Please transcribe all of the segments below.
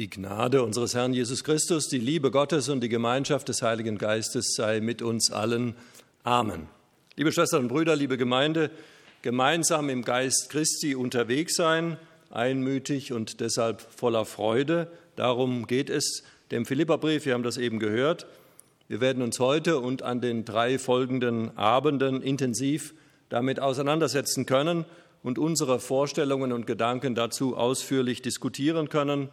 Die Gnade unseres Herrn Jesus Christus, die Liebe Gottes und die Gemeinschaft des Heiligen Geistes sei mit uns allen. Amen. Liebe Schwestern und Brüder, liebe Gemeinde, gemeinsam im Geist Christi unterwegs sein, einmütig und deshalb voller Freude. Darum geht es dem Philipperbrief. Wir haben das eben gehört. Wir werden uns heute und an den drei folgenden Abenden intensiv damit auseinandersetzen können und unsere Vorstellungen und Gedanken dazu ausführlich diskutieren können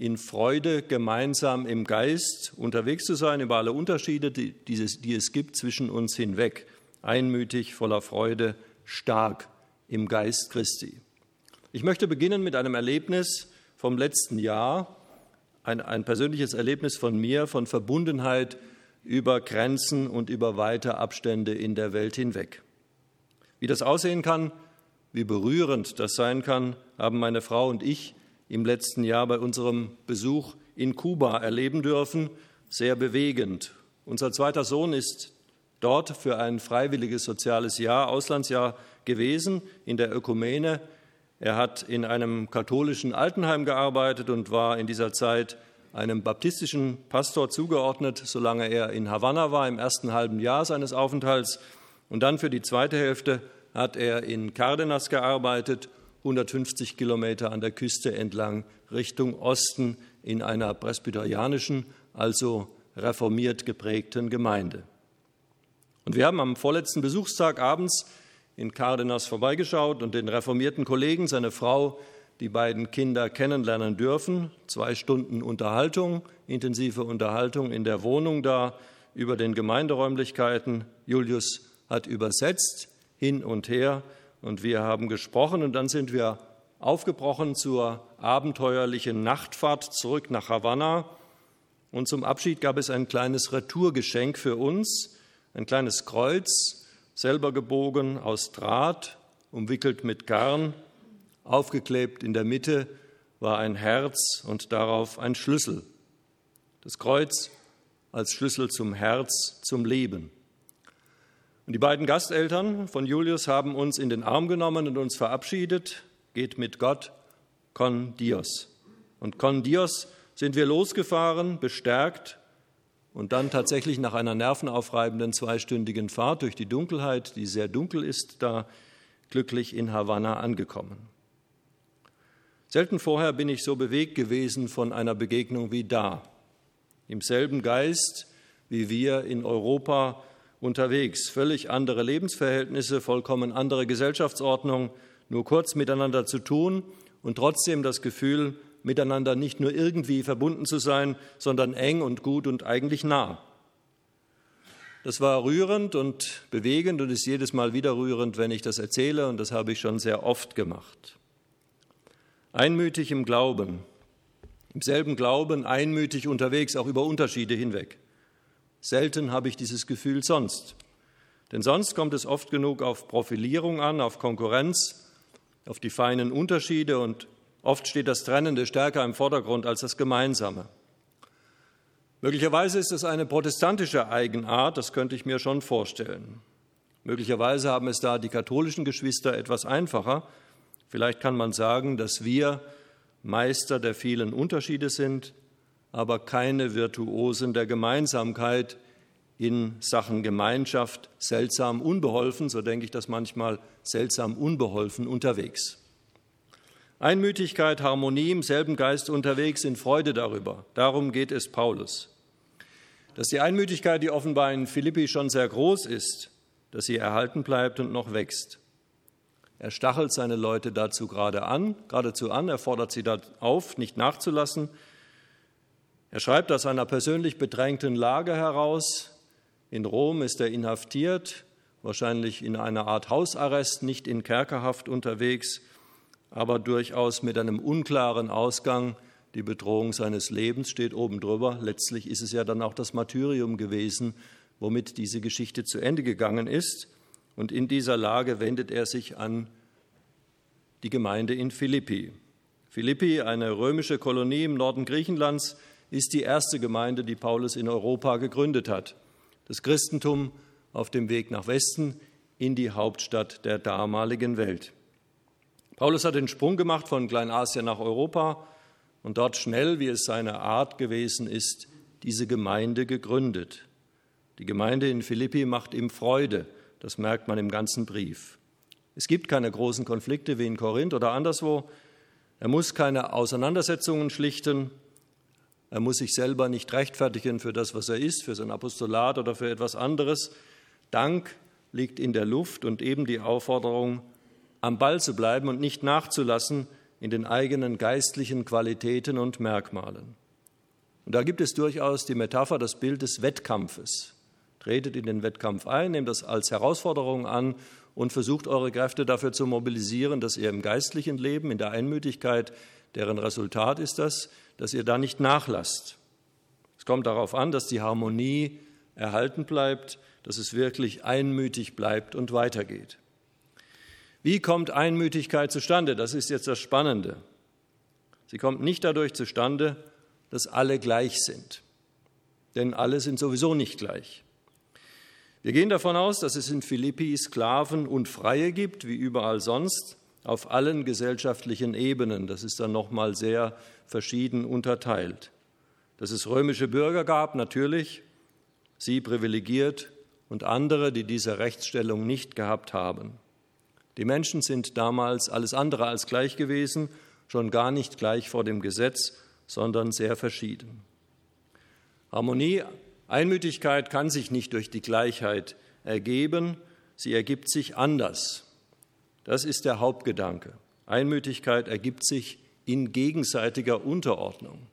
in Freude gemeinsam im Geist unterwegs zu sein, über alle Unterschiede, die, die es gibt zwischen uns hinweg, einmütig, voller Freude, stark im Geist Christi. Ich möchte beginnen mit einem Erlebnis vom letzten Jahr, ein, ein persönliches Erlebnis von mir, von Verbundenheit über Grenzen und über weite Abstände in der Welt hinweg. Wie das aussehen kann, wie berührend das sein kann, haben meine Frau und ich im letzten Jahr bei unserem Besuch in Kuba erleben dürfen. Sehr bewegend. Unser zweiter Sohn ist dort für ein freiwilliges soziales Jahr, Auslandsjahr gewesen in der Ökumene. Er hat in einem katholischen Altenheim gearbeitet und war in dieser Zeit einem baptistischen Pastor zugeordnet, solange er in Havanna war, im ersten halben Jahr seines Aufenthalts. Und dann für die zweite Hälfte hat er in Cardenas gearbeitet 150 Kilometer an der Küste entlang Richtung Osten in einer presbyterianischen, also reformiert geprägten Gemeinde. Und wir haben am vorletzten Besuchstag abends in Cardenas vorbeigeschaut und den reformierten Kollegen, seine Frau, die beiden Kinder kennenlernen dürfen. Zwei Stunden Unterhaltung, intensive Unterhaltung in der Wohnung da über den Gemeinderäumlichkeiten. Julius hat übersetzt hin und her und wir haben gesprochen und dann sind wir aufgebrochen zur abenteuerlichen Nachtfahrt zurück nach Havanna. Und zum Abschied gab es ein kleines Retourgeschenk für uns, ein kleines Kreuz, selber gebogen aus Draht, umwickelt mit Garn, aufgeklebt in der Mitte war ein Herz und darauf ein Schlüssel. Das Kreuz als Schlüssel zum Herz, zum Leben. Und die beiden Gasteltern von Julius haben uns in den Arm genommen und uns verabschiedet. Geht mit Gott, con Dios. Und con Dios sind wir losgefahren, bestärkt und dann tatsächlich nach einer nervenaufreibenden zweistündigen Fahrt durch die Dunkelheit, die sehr dunkel ist, da glücklich in Havanna angekommen. Selten vorher bin ich so bewegt gewesen von einer Begegnung wie da. Im selben Geist, wie wir in Europa unterwegs. Völlig andere Lebensverhältnisse, vollkommen andere Gesellschaftsordnung, nur kurz miteinander zu tun und trotzdem das Gefühl, miteinander nicht nur irgendwie verbunden zu sein, sondern eng und gut und eigentlich nah. Das war rührend und bewegend und ist jedes Mal wieder rührend, wenn ich das erzähle, und das habe ich schon sehr oft gemacht. Einmütig im Glauben, im selben Glauben, einmütig unterwegs, auch über Unterschiede hinweg. Selten habe ich dieses Gefühl sonst. Denn sonst kommt es oft genug auf Profilierung an, auf Konkurrenz, auf die feinen Unterschiede und oft steht das Trennende stärker im Vordergrund als das Gemeinsame. Möglicherweise ist es eine protestantische Eigenart, das könnte ich mir schon vorstellen. Möglicherweise haben es da die katholischen Geschwister etwas einfacher. Vielleicht kann man sagen, dass wir Meister der vielen Unterschiede sind, aber keine Virtuosen der Gemeinsamkeit in Sachen Gemeinschaft, seltsam unbeholfen, so denke ich das manchmal, seltsam unbeholfen unterwegs. Einmütigkeit, Harmonie im selben Geist unterwegs in Freude darüber. Darum geht es Paulus. Dass die Einmütigkeit, die offenbar in Philippi schon sehr groß ist, dass sie erhalten bleibt und noch wächst. Er stachelt seine Leute dazu gerade an, geradezu an, er fordert sie da auf, nicht nachzulassen, er schreibt aus einer persönlich bedrängten Lage heraus. In Rom ist er inhaftiert, wahrscheinlich in einer Art Hausarrest, nicht in Kerkerhaft unterwegs, aber durchaus mit einem unklaren Ausgang. Die Bedrohung seines Lebens steht oben drüber. Letztlich ist es ja dann auch das Martyrium gewesen, womit diese Geschichte zu Ende gegangen ist. Und in dieser Lage wendet er sich an die Gemeinde in Philippi. Philippi, eine römische Kolonie im Norden Griechenlands, ist die erste Gemeinde, die Paulus in Europa gegründet hat. Das Christentum auf dem Weg nach Westen in die Hauptstadt der damaligen Welt. Paulus hat den Sprung gemacht von Kleinasien nach Europa, und dort schnell, wie es seine Art gewesen ist, diese Gemeinde gegründet. Die Gemeinde in Philippi macht ihm Freude, das merkt man im ganzen Brief. Es gibt keine großen Konflikte wie in Korinth oder anderswo. Er muss keine Auseinandersetzungen schlichten. Er muss sich selber nicht rechtfertigen für das, was er ist, für sein Apostolat oder für etwas anderes. Dank liegt in der Luft und eben die Aufforderung, am Ball zu bleiben und nicht nachzulassen in den eigenen geistlichen Qualitäten und Merkmalen. Und da gibt es durchaus die Metapher, das Bild des Wettkampfes. Tretet in den Wettkampf ein, nehmt das als Herausforderung an und versucht eure Kräfte dafür zu mobilisieren, dass ihr im geistlichen Leben, in der Einmütigkeit, deren Resultat ist das, dass ihr da nicht nachlasst. Es kommt darauf an, dass die Harmonie erhalten bleibt, dass es wirklich einmütig bleibt und weitergeht. Wie kommt Einmütigkeit zustande? Das ist jetzt das Spannende. Sie kommt nicht dadurch zustande, dass alle gleich sind, denn alle sind sowieso nicht gleich. Wir gehen davon aus, dass es in Philippi Sklaven und Freie gibt, wie überall sonst, auf allen gesellschaftlichen Ebenen. Das ist dann nochmal sehr verschieden unterteilt. Dass es römische Bürger gab, natürlich, sie privilegiert und andere, die diese Rechtsstellung nicht gehabt haben. Die Menschen sind damals alles andere als gleich gewesen, schon gar nicht gleich vor dem Gesetz, sondern sehr verschieden. Harmonie Einmütigkeit kann sich nicht durch die Gleichheit ergeben, sie ergibt sich anders. Das ist der Hauptgedanke. Einmütigkeit ergibt sich in gegenseitiger Unterordnung.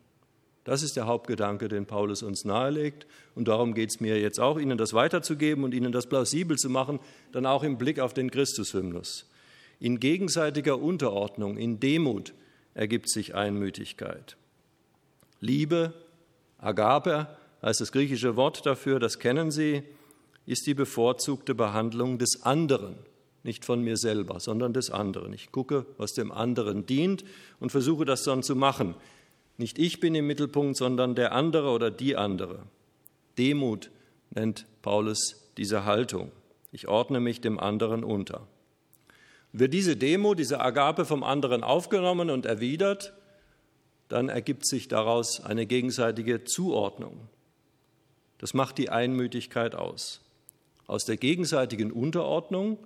Das ist der Hauptgedanke, den Paulus uns nahelegt. Und darum geht es mir jetzt auch, Ihnen das weiterzugeben und Ihnen das plausibel zu machen, dann auch im Blick auf den Christushymnus. In gegenseitiger Unterordnung, in Demut ergibt sich Einmütigkeit. Liebe, Agape, heißt das griechische Wort dafür, das kennen Sie, ist die bevorzugte Behandlung des anderen, nicht von mir selber, sondern des anderen. Ich gucke, was dem anderen dient und versuche das dann zu machen. Nicht ich bin im Mittelpunkt, sondern der andere oder die andere. Demut nennt Paulus diese Haltung. Ich ordne mich dem anderen unter. Wird diese Demut, diese Agape vom anderen aufgenommen und erwidert, dann ergibt sich daraus eine gegenseitige Zuordnung. Das macht die Einmütigkeit aus. Aus der gegenseitigen Unterordnung,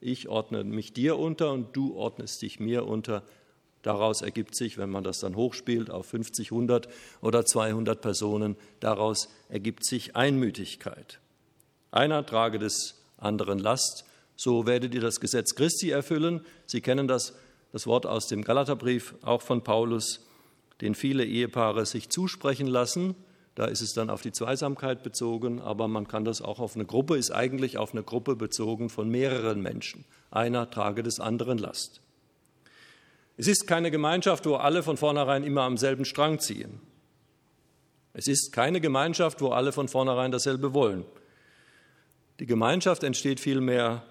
ich ordne mich dir unter und du ordnest dich mir unter, daraus ergibt sich, wenn man das dann hochspielt auf 50, 100 oder 200 Personen, daraus ergibt sich Einmütigkeit. Einer trage des anderen Last, so werdet ihr das Gesetz Christi erfüllen. Sie kennen das, das Wort aus dem Galaterbrief, auch von Paulus, den viele Ehepaare sich zusprechen lassen, da ist es dann auf die Zweisamkeit bezogen, aber man kann das auch auf eine Gruppe, ist eigentlich auf eine Gruppe bezogen von mehreren Menschen. Einer trage des anderen Last. Es ist keine Gemeinschaft, wo alle von vornherein immer am selben Strang ziehen. Es ist keine Gemeinschaft, wo alle von vornherein dasselbe wollen. Die Gemeinschaft entsteht vielmehr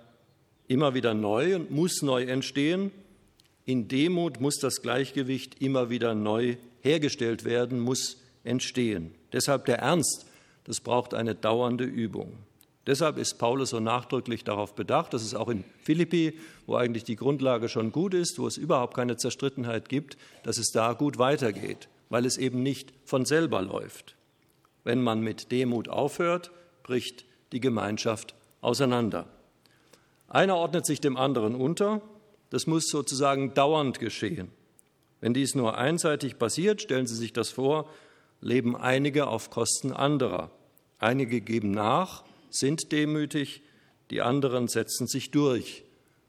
immer wieder neu und muss neu entstehen. In Demut muss das Gleichgewicht immer wieder neu hergestellt werden, muss entstehen. Deshalb der Ernst, das braucht eine dauernde Übung. Deshalb ist Paulus so nachdrücklich darauf bedacht, dass es auch in Philippi, wo eigentlich die Grundlage schon gut ist, wo es überhaupt keine Zerstrittenheit gibt, dass es da gut weitergeht, weil es eben nicht von selber läuft. Wenn man mit Demut aufhört, bricht die Gemeinschaft auseinander. Einer ordnet sich dem anderen unter, das muss sozusagen dauernd geschehen. Wenn dies nur einseitig passiert, stellen Sie sich das vor, leben einige auf Kosten anderer. Einige geben nach, sind demütig, die anderen setzen sich durch.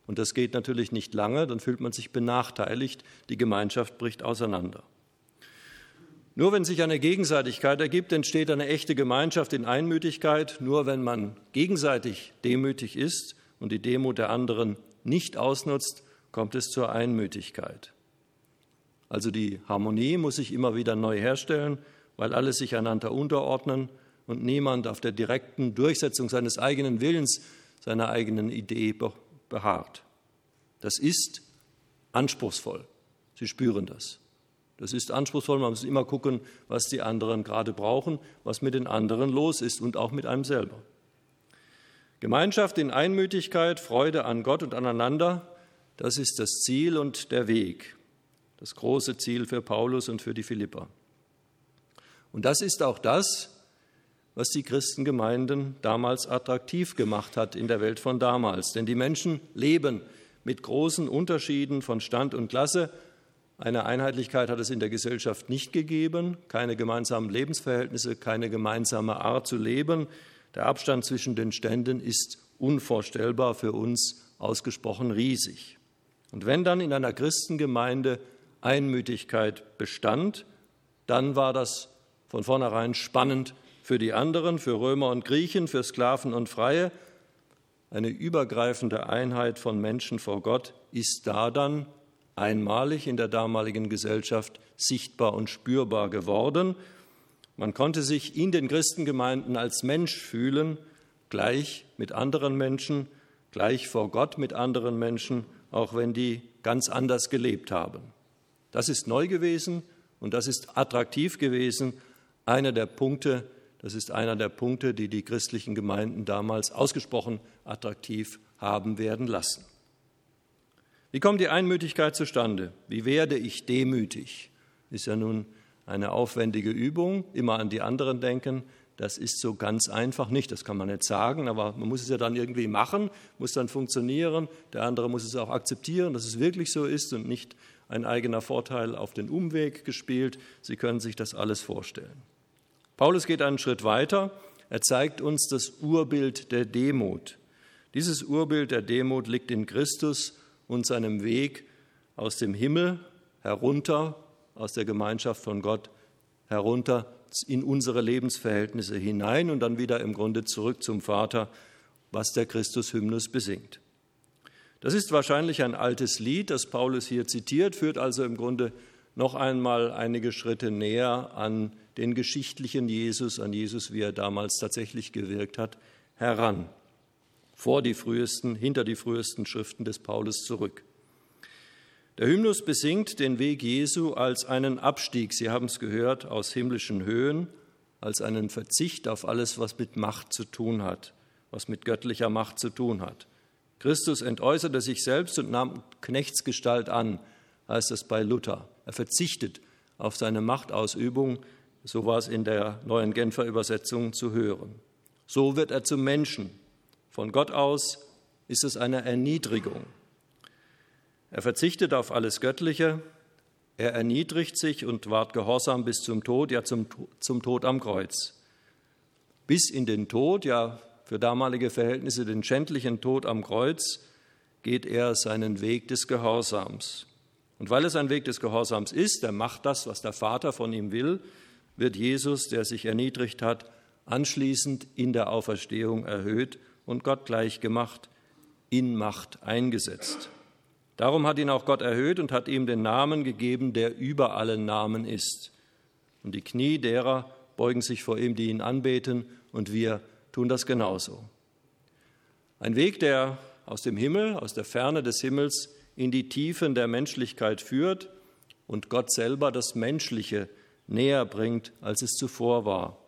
Und das geht natürlich nicht lange, dann fühlt man sich benachteiligt, die Gemeinschaft bricht auseinander. Nur wenn sich eine Gegenseitigkeit ergibt, entsteht eine echte Gemeinschaft in Einmütigkeit. Nur wenn man gegenseitig demütig ist und die Demut der anderen nicht ausnutzt, kommt es zur Einmütigkeit. Also die Harmonie muss sich immer wieder neu herstellen weil alle sich einander unterordnen und niemand auf der direkten Durchsetzung seines eigenen Willens, seiner eigenen Idee beharrt. Das ist anspruchsvoll. Sie spüren das. Das ist anspruchsvoll. Man muss immer gucken, was die anderen gerade brauchen, was mit den anderen los ist und auch mit einem selber. Gemeinschaft in Einmütigkeit, Freude an Gott und aneinander, das ist das Ziel und der Weg. das große Ziel für Paulus und für die Philipper. Und das ist auch das, was die Christengemeinden damals attraktiv gemacht hat in der Welt von damals. Denn die Menschen leben mit großen Unterschieden von Stand und Klasse. Eine Einheitlichkeit hat es in der Gesellschaft nicht gegeben, keine gemeinsamen Lebensverhältnisse, keine gemeinsame Art zu leben. Der Abstand zwischen den Ständen ist unvorstellbar für uns ausgesprochen riesig. Und wenn dann in einer Christengemeinde Einmütigkeit bestand, dann war das von vornherein spannend für die anderen, für Römer und Griechen, für Sklaven und Freie. Eine übergreifende Einheit von Menschen vor Gott ist da dann einmalig in der damaligen Gesellschaft sichtbar und spürbar geworden. Man konnte sich in den Christengemeinden als Mensch fühlen, gleich mit anderen Menschen, gleich vor Gott mit anderen Menschen, auch wenn die ganz anders gelebt haben. Das ist neu gewesen und das ist attraktiv gewesen. Einer der Punkte, das ist einer der Punkte, die die christlichen Gemeinden damals ausgesprochen attraktiv haben werden lassen. Wie kommt die Einmütigkeit zustande? Wie werde ich demütig? Ist ja nun eine aufwendige Übung, immer an die anderen denken. Das ist so ganz einfach nicht, das kann man nicht sagen, aber man muss es ja dann irgendwie machen, muss dann funktionieren. Der andere muss es auch akzeptieren, dass es wirklich so ist und nicht ein eigener Vorteil auf den Umweg gespielt. Sie können sich das alles vorstellen. Paulus geht einen Schritt weiter. Er zeigt uns das Urbild der Demut. Dieses Urbild der Demut liegt in Christus und seinem Weg aus dem Himmel herunter, aus der Gemeinschaft von Gott herunter in unsere Lebensverhältnisse hinein und dann wieder im Grunde zurück zum Vater, was der Christus-Hymnus besingt. Das ist wahrscheinlich ein altes Lied, das Paulus hier zitiert, führt also im Grunde noch einmal einige Schritte näher an den geschichtlichen Jesus, an Jesus, wie er damals tatsächlich gewirkt hat, heran, vor die frühesten, hinter die frühesten Schriften des Paulus zurück. Der Hymnus besingt den Weg Jesu als einen Abstieg, Sie haben es gehört, aus himmlischen Höhen, als einen Verzicht auf alles, was mit Macht zu tun hat, was mit göttlicher Macht zu tun hat. Christus entäußerte sich selbst und nahm Knechtsgestalt an, heißt es bei Luther. Er verzichtet auf seine Machtausübung, so war es in der neuen Genfer Übersetzung zu hören. So wird er zum Menschen. Von Gott aus ist es eine Erniedrigung. Er verzichtet auf alles Göttliche, er erniedrigt sich und ward gehorsam bis zum Tod, ja zum, zum Tod am Kreuz. Bis in den Tod, ja für damalige Verhältnisse den schändlichen Tod am Kreuz, geht er seinen Weg des Gehorsams. Und weil es ein Weg des Gehorsams ist, er macht das, was der Vater von ihm will, wird Jesus, der sich erniedrigt hat, anschließend in der Auferstehung erhöht und Gott gleich gemacht, in Macht eingesetzt. Darum hat ihn auch Gott erhöht und hat ihm den Namen gegeben, der über allen Namen ist. Und die Knie derer beugen sich vor ihm, die ihn anbeten, und wir tun das genauso. Ein Weg, der aus dem Himmel, aus der Ferne des Himmels in die Tiefen der Menschlichkeit führt und Gott selber das Menschliche näher bringt, als es zuvor war.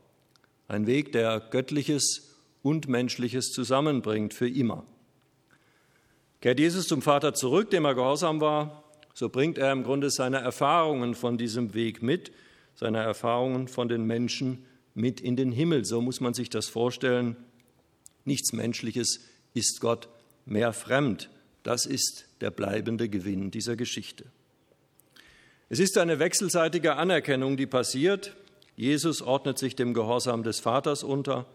Ein Weg, der Göttliches und Menschliches zusammenbringt für immer. Kehrt Jesus zum Vater zurück, dem er gehorsam war, so bringt er im Grunde seine Erfahrungen von diesem Weg mit, seine Erfahrungen von den Menschen mit in den Himmel. So muss man sich das vorstellen. Nichts Menschliches ist Gott mehr fremd. Das ist der bleibende Gewinn dieser Geschichte. Es ist eine wechselseitige Anerkennung, die passiert. Jesus ordnet sich dem Gehorsam des Vaters unter.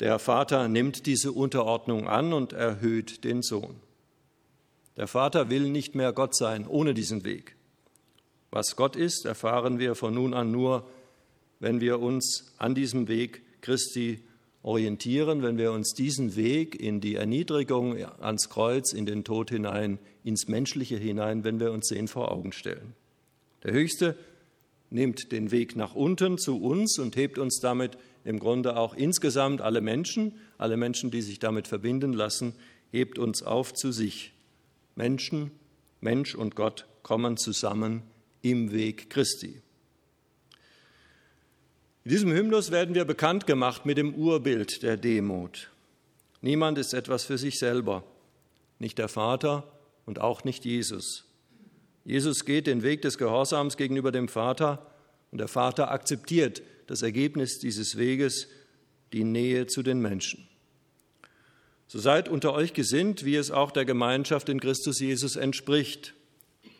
Der Vater nimmt diese Unterordnung an und erhöht den Sohn. Der Vater will nicht mehr Gott sein ohne diesen Weg. Was Gott ist, erfahren wir von nun an nur wenn wir uns an diesem Weg Christi orientieren, wenn wir uns diesen Weg in die Erniedrigung ans Kreuz, in den Tod hinein, ins Menschliche hinein, wenn wir uns den vor Augen stellen. Der Höchste nimmt den Weg nach unten zu uns und hebt uns damit im Grunde auch insgesamt alle Menschen, alle Menschen, die sich damit verbinden lassen, hebt uns auf zu sich. Menschen, Mensch und Gott kommen zusammen im Weg Christi. In diesem Hymnus werden wir bekannt gemacht mit dem Urbild der Demut. Niemand ist etwas für sich selber, nicht der Vater und auch nicht Jesus. Jesus geht den Weg des Gehorsams gegenüber dem Vater und der Vater akzeptiert das Ergebnis dieses Weges, die Nähe zu den Menschen. So seid unter euch gesinnt, wie es auch der Gemeinschaft in Christus Jesus entspricht,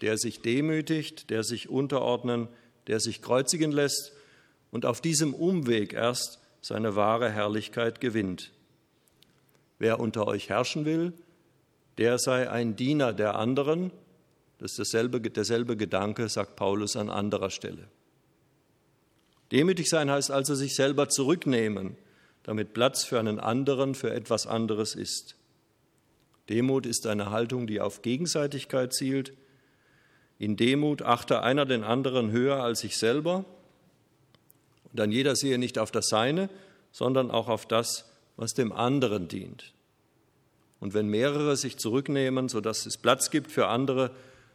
der sich demütigt, der sich unterordnen, der sich kreuzigen lässt und auf diesem Umweg erst seine wahre Herrlichkeit gewinnt. Wer unter euch herrschen will, der sei ein Diener der anderen. Das ist dasselbe, derselbe Gedanke, sagt Paulus an anderer Stelle. Demütig sein heißt also sich selber zurücknehmen, damit Platz für einen anderen, für etwas anderes ist. Demut ist eine Haltung, die auf Gegenseitigkeit zielt. In Demut achte einer den anderen höher als sich selber. Und dann jeder sehe nicht auf das Seine, sondern auch auf das, was dem anderen dient. Und wenn mehrere sich zurücknehmen, sodass es Platz gibt für andere,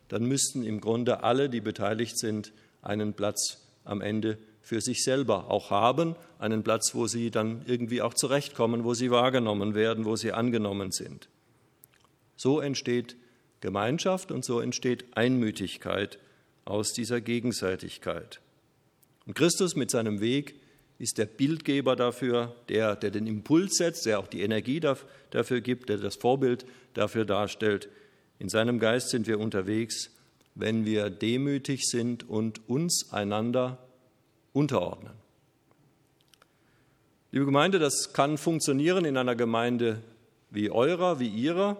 dann müssten im Grunde alle, die beteiligt sind, einen Platz am Ende für sich selber auch haben, einen Platz, wo sie dann irgendwie auch zurechtkommen, wo sie wahrgenommen werden, wo sie angenommen sind. So entsteht Gemeinschaft und so entsteht Einmütigkeit aus dieser Gegenseitigkeit. Und Christus mit seinem Weg ist der Bildgeber dafür, der, der den Impuls setzt, der auch die Energie dafür gibt, der das Vorbild dafür darstellt. In seinem Geist sind wir unterwegs, wenn wir demütig sind und uns einander unterordnen. Liebe Gemeinde, das kann funktionieren in einer Gemeinde wie eurer, wie ihrer,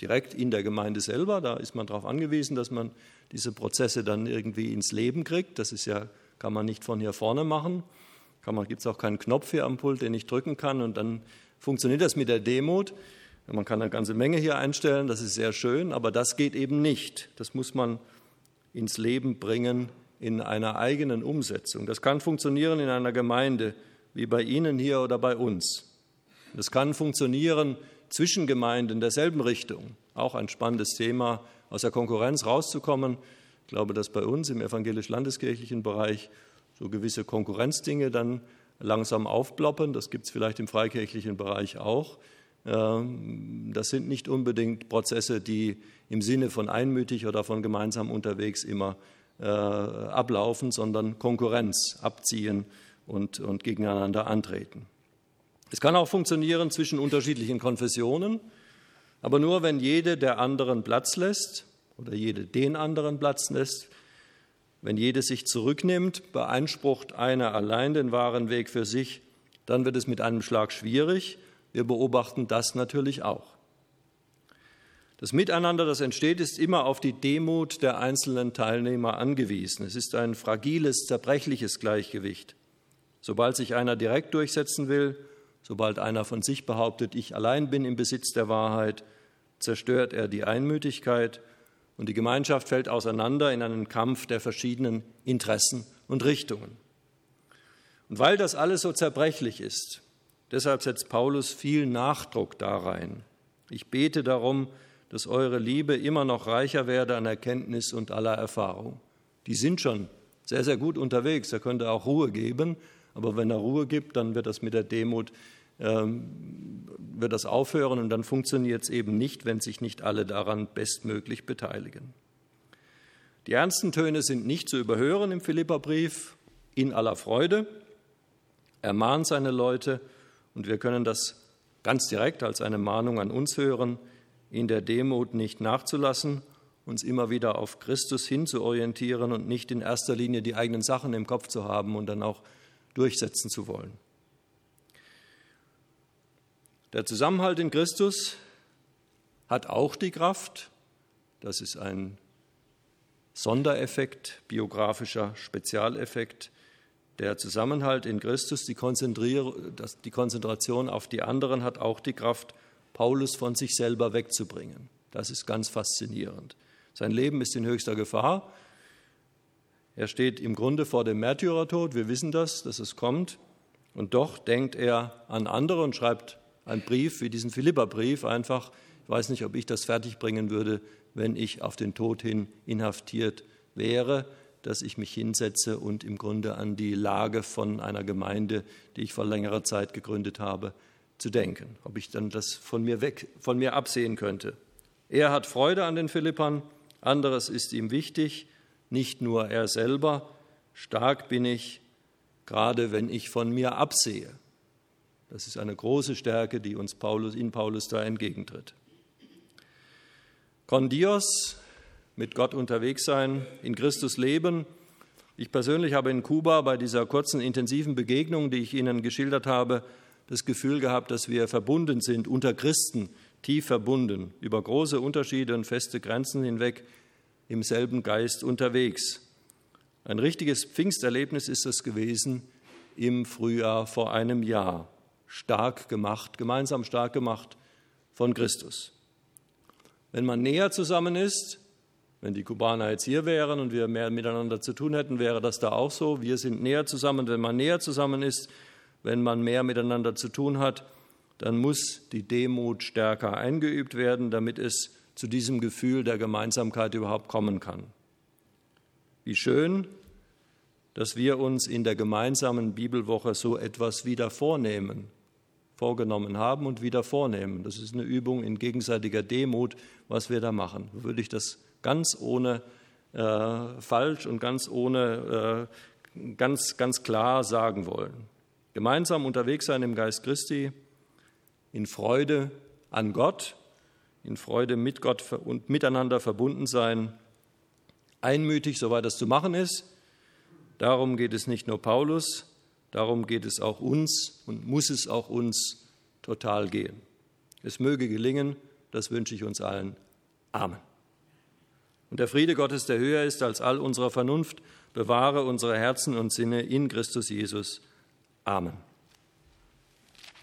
direkt in der Gemeinde selber. Da ist man darauf angewiesen, dass man diese Prozesse dann irgendwie ins Leben kriegt. Das ist ja, kann man nicht von hier vorne machen gibt es auch keinen Knopf hier am Pult, den ich drücken kann und dann funktioniert das mit der Demut. Man kann eine ganze Menge hier einstellen, das ist sehr schön, aber das geht eben nicht. Das muss man ins Leben bringen in einer eigenen Umsetzung. Das kann funktionieren in einer Gemeinde, wie bei Ihnen hier oder bei uns. Das kann funktionieren zwischen Gemeinden derselben Richtung. Auch ein spannendes Thema, aus der Konkurrenz rauszukommen. Ich glaube, dass bei uns im evangelisch-landeskirchlichen Bereich so gewisse Konkurrenzdinge dann langsam aufploppen. Das gibt es vielleicht im freikirchlichen Bereich auch. Ähm, das sind nicht unbedingt Prozesse, die im Sinne von einmütig oder von gemeinsam unterwegs immer äh, ablaufen, sondern Konkurrenz abziehen und, und gegeneinander antreten. Es kann auch funktionieren zwischen unterschiedlichen Konfessionen, aber nur wenn jede der anderen Platz lässt oder jede den anderen Platz lässt, wenn jede sich zurücknimmt, beansprucht einer allein den wahren Weg für sich, dann wird es mit einem Schlag schwierig. Wir beobachten das natürlich auch. Das Miteinander, das entsteht, ist immer auf die Demut der einzelnen Teilnehmer angewiesen. Es ist ein fragiles, zerbrechliches Gleichgewicht. Sobald sich einer direkt durchsetzen will, sobald einer von sich behauptet, ich allein bin im Besitz der Wahrheit, zerstört er die Einmütigkeit und die Gemeinschaft fällt auseinander in einen Kampf der verschiedenen Interessen und Richtungen. Und weil das alles so zerbrechlich ist, deshalb setzt Paulus viel Nachdruck da rein. Ich bete darum, dass eure Liebe immer noch reicher werde an Erkenntnis und aller Erfahrung. Die sind schon sehr, sehr gut unterwegs. Er könnte auch Ruhe geben, aber wenn er Ruhe gibt, dann wird das mit der Demut wird das aufhören und dann funktioniert es eben nicht, wenn sich nicht alle daran bestmöglich beteiligen. Die ernsten Töne sind nicht zu überhören im Philipperbrief, in aller Freude. Er mahnt seine Leute und wir können das ganz direkt als eine Mahnung an uns hören, in der Demut nicht nachzulassen, uns immer wieder auf Christus hinzuorientieren und nicht in erster Linie die eigenen Sachen im Kopf zu haben und dann auch durchsetzen zu wollen. Der Zusammenhalt in Christus hat auch die Kraft, das ist ein Sondereffekt, biografischer Spezialeffekt, der Zusammenhalt in Christus, die, die Konzentration auf die anderen hat auch die Kraft, Paulus von sich selber wegzubringen. Das ist ganz faszinierend. Sein Leben ist in höchster Gefahr. Er steht im Grunde vor dem Märtyrertod. Wir wissen das, dass es kommt. Und doch denkt er an andere und schreibt ein Brief wie diesen Philipperbrief einfach, ich weiß nicht, ob ich das fertigbringen würde, wenn ich auf den Tod hin inhaftiert wäre, dass ich mich hinsetze und im Grunde an die Lage von einer Gemeinde, die ich vor längerer Zeit gegründet habe, zu denken, ob ich dann das von mir weg, von mir absehen könnte. Er hat Freude an den Philippern, Anderes ist ihm wichtig, nicht nur er selber. Stark bin ich, gerade wenn ich von mir absehe. Das ist eine große Stärke, die uns Paulus, in Paulus da entgegentritt. Con Dios, mit Gott unterwegs sein, in Christus leben. Ich persönlich habe in Kuba bei dieser kurzen, intensiven Begegnung, die ich Ihnen geschildert habe, das Gefühl gehabt, dass wir verbunden sind, unter Christen, tief verbunden, über große Unterschiede und feste Grenzen hinweg im selben Geist unterwegs. Ein richtiges Pfingsterlebnis ist es gewesen im Frühjahr vor einem Jahr. Stark gemacht, gemeinsam stark gemacht von Christus. Wenn man näher zusammen ist, wenn die Kubaner jetzt hier wären und wir mehr miteinander zu tun hätten, wäre das da auch so. Wir sind näher zusammen. Wenn man näher zusammen ist, wenn man mehr miteinander zu tun hat, dann muss die Demut stärker eingeübt werden, damit es zu diesem Gefühl der Gemeinsamkeit überhaupt kommen kann. Wie schön, dass wir uns in der gemeinsamen Bibelwoche so etwas wieder vornehmen, vorgenommen haben und wieder vornehmen. Das ist eine Übung in gegenseitiger Demut, was wir da machen. Würde ich das ganz ohne äh, falsch und ganz ohne äh, ganz, ganz klar sagen wollen. Gemeinsam unterwegs sein im Geist Christi, in Freude an Gott, in Freude mit Gott und miteinander verbunden sein, einmütig, soweit das zu machen ist. Darum geht es nicht nur Paulus, darum geht es auch uns und muss es auch uns total gehen. Es möge gelingen, das wünsche ich uns allen. Amen. Und der Friede Gottes, der höher ist als all unserer Vernunft, bewahre unsere Herzen und Sinne in Christus Jesus. Amen.